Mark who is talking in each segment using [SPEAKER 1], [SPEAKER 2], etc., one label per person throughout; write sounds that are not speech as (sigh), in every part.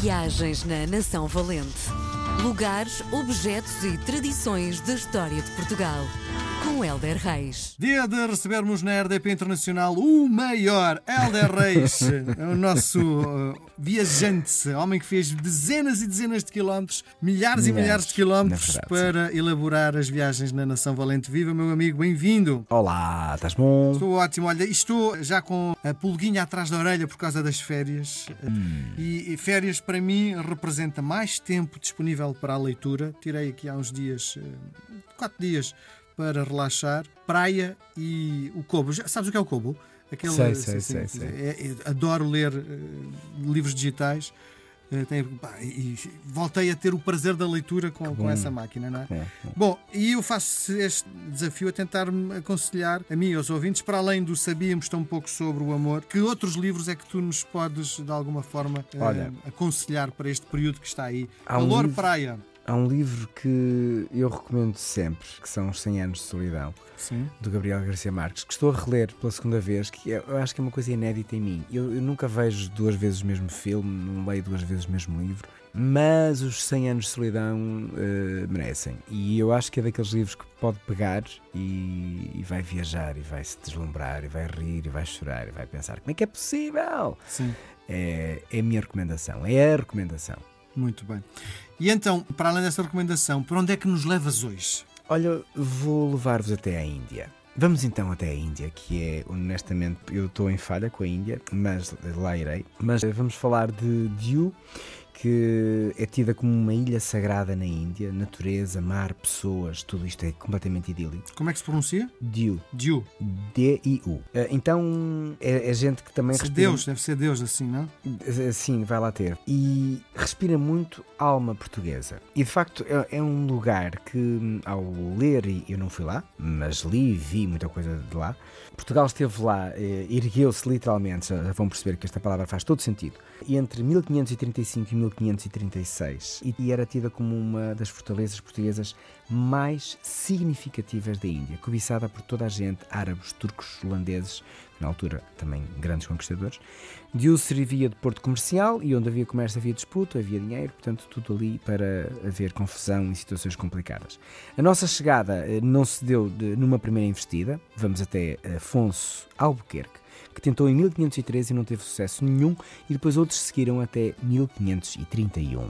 [SPEAKER 1] Viagens na Nação Valente. Lugares, objetos e tradições da história de Portugal. Com Helder Reis.
[SPEAKER 2] Dia de recebermos na RDP Internacional o maior Helder Reis, (laughs) o nosso uh, viajante, homem que fez dezenas e dezenas de quilómetros, milhares, e
[SPEAKER 3] Milhares,
[SPEAKER 2] de quilómetros para elaborar as viagens na Nação Valente. Viva, meu amigo, bem-vindo.
[SPEAKER 3] Olá, estás bom?
[SPEAKER 2] Estou ótimo, olha, estou já com a pulguinha atrás da orelha por causa das férias.
[SPEAKER 3] Hum.
[SPEAKER 2] E, e férias para mim representa mais tempo disponível para a leitura. Tirei aqui há uns dias, eh, quatro dias, para relaxar. Praia e o Kobo. Já, sabes o que é o Kobo? Aquele,
[SPEAKER 3] Sei, sei, sei, sei.
[SPEAKER 2] é- é- adoro ler eh, livros digitais. Eh, tenho- pá, e, voltei a ter o prazer da leitura com, com essa máquina, não é?
[SPEAKER 3] É, é.
[SPEAKER 2] Bom, e eu faço este desafio a tentar-me aconselhar a mim e aos ouvintes, para além do sabíamos tão pouco sobre o amor, que outros livros é que tu nos podes, de alguma forma, eh,
[SPEAKER 3] Olha.
[SPEAKER 2] aconselhar para este período que está aí?
[SPEAKER 3] Um
[SPEAKER 2] Calor,
[SPEAKER 3] livro-
[SPEAKER 2] praia.
[SPEAKER 3] Há um livro que eu recomendo sempre, que são Os 100 Anos de Solidão,
[SPEAKER 2] Sim.
[SPEAKER 3] do Gabriel Garcia Marques, que estou a reler pela segunda vez, que é- eu acho que é uma coisa inédita em mim. Eu, eu nunca vejo duas vezes o mesmo filme, não leio duas vezes o mesmo livro, mas os 100 Anos de Solidão eh, merecem. E eu acho que é daqueles livros que pode pegar e, e vai viajar, e vai se deslumbrar, e vai rir, e vai chorar, e vai pensar como é que é possível?
[SPEAKER 2] Sim.
[SPEAKER 3] É, é a minha recomendação, é a recomendação.
[SPEAKER 2] Muito bem. E então, para além dessa recomendação, para onde é que nos levas hoje?
[SPEAKER 3] Olha, vou levar-vos até à Índia. Vamos então até à Índia, que é, honestamente, eu estou em falha com a Índia, mas lá irei. Mas vamos falar de Diu, que é tida como uma ilha sagrada na Índia. Natureza, mar, pessoas, tudo isto é completamente idílico.
[SPEAKER 2] Como é que se pronuncia?
[SPEAKER 3] Diu,
[SPEAKER 2] Diu.
[SPEAKER 3] D-I-U. Eh, Então, é, é gente que também
[SPEAKER 2] Se
[SPEAKER 3] respira...
[SPEAKER 2] Deus, deve ser Deus assim, não?
[SPEAKER 3] Eh, Sim, vai lá ter. E respira muito alma portuguesa. E de facto é, é um lugar que, ao ler, e eu não fui lá, mas li e vi muita coisa de lá. Portugal esteve lá, eh, ergueu-se literalmente, já vão perceber que esta palavra faz todo sentido. E entre 1535 e 1536, e, era tida como uma das fortalezas portuguesas mais significativas da Índia, cobiçada por toda a gente, árabes, turcos, holandeses, na altura também grandes conquistadores. Diu servia de porto comercial e onde havia comércio havia disputa, havia dinheiro, portanto tudo ali para haver confusão e situações complicadas. A nossa chegada eh, não se deu de- numa primeira investida, vamos até Afonso Albuquerque, que tentou em 1513 e não teve sucesso nenhum, e depois outros seguiram até 1531.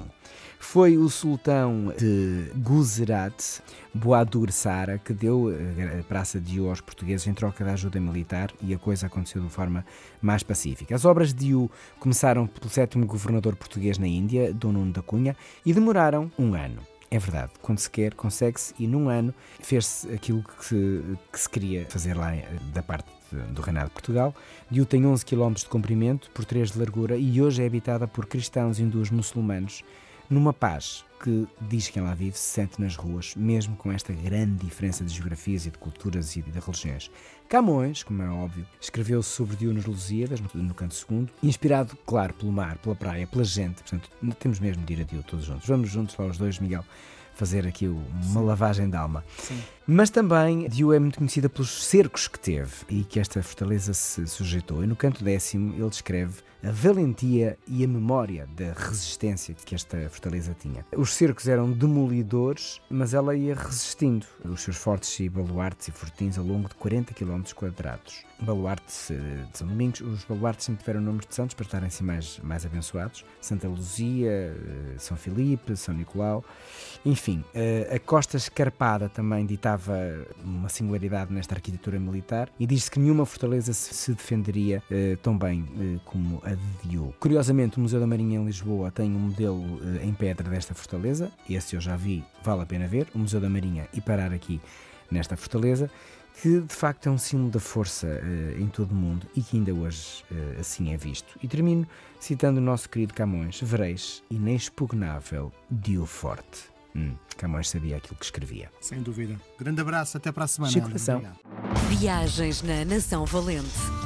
[SPEAKER 3] Foi o sultão de Guzerat, Boadur Sara, que deu eh, a Praça de Diu aos portugueses em troca da ajuda militar e a coisa aconteceu de forma mais pacífica. As obras de Diu começaram pelo sétimo governador português na Índia, Dom Nuno da Cunha, e demoraram um ano. É verdade, quando se quer, consegue-se, e num ano fez-se aquilo que se, que se queria fazer lá eh, da parte do Reinado de Portugal. Diu tem 11 km de comprimento por 3 de largura e hoje é habitada por cristãos, hindus, muçulmanos, numa paz que diz quem lá vive se sente nas ruas, mesmo com esta grande diferença de geografias e de culturas e de religiões. Camões, como é óbvio, escreveu sobre Diu nos Lusíadas, no, canto segundo, inspirado, claro, pelo mar, pela praia, pela gente. Portanto, temos mesmo de ir a Diu todos juntos. Vamos juntos lá os dois, Miguel, fazer aqui uma lavagem de alma.
[SPEAKER 2] Sim.
[SPEAKER 3] Mas também Diu é muito conhecida pelos cercos que teve e que esta fortaleza se sujeitou. E no canto décimo ele descreve a valentia e a memória da resistência que esta fortaleza tinha. Os cercos eram demolidores, mas ela ia resistindo os seus fortes e baluartes e fortins ao longo de 40 km quadrados. Baluarte eh, de São Domingos, os baluartes sempre tiveram nomes de santos para estarem assim mais, mais abençoados. Santa Luzia, eh, São Filipe, São Nicolau. Enfim, eh, a costa escarpada também ditava uma singularidade nesta arquitetura militar e diz-se que nenhuma fortaleza se defenderia tão bem como a de. Curiosamente, o Museu da Marinha em Lisboa tem um modelo eh, em pedra desta fortaleza, esse eu já vi, vale a pena ver, o Museu da Marinha e parar aqui nesta fortaleza, que de facto é um símbolo da força eh, em todo o mundo e que ainda hoje eh, assim é visto. E termino citando o nosso querido Camões: Vereis, inexpugnável, Dio forte. Hum, Camões sabia aquilo que escrevia.
[SPEAKER 2] Sem dúvida. Grande abraço, até para a semana. Obrigado.
[SPEAKER 1] Viagens na Nação Valente.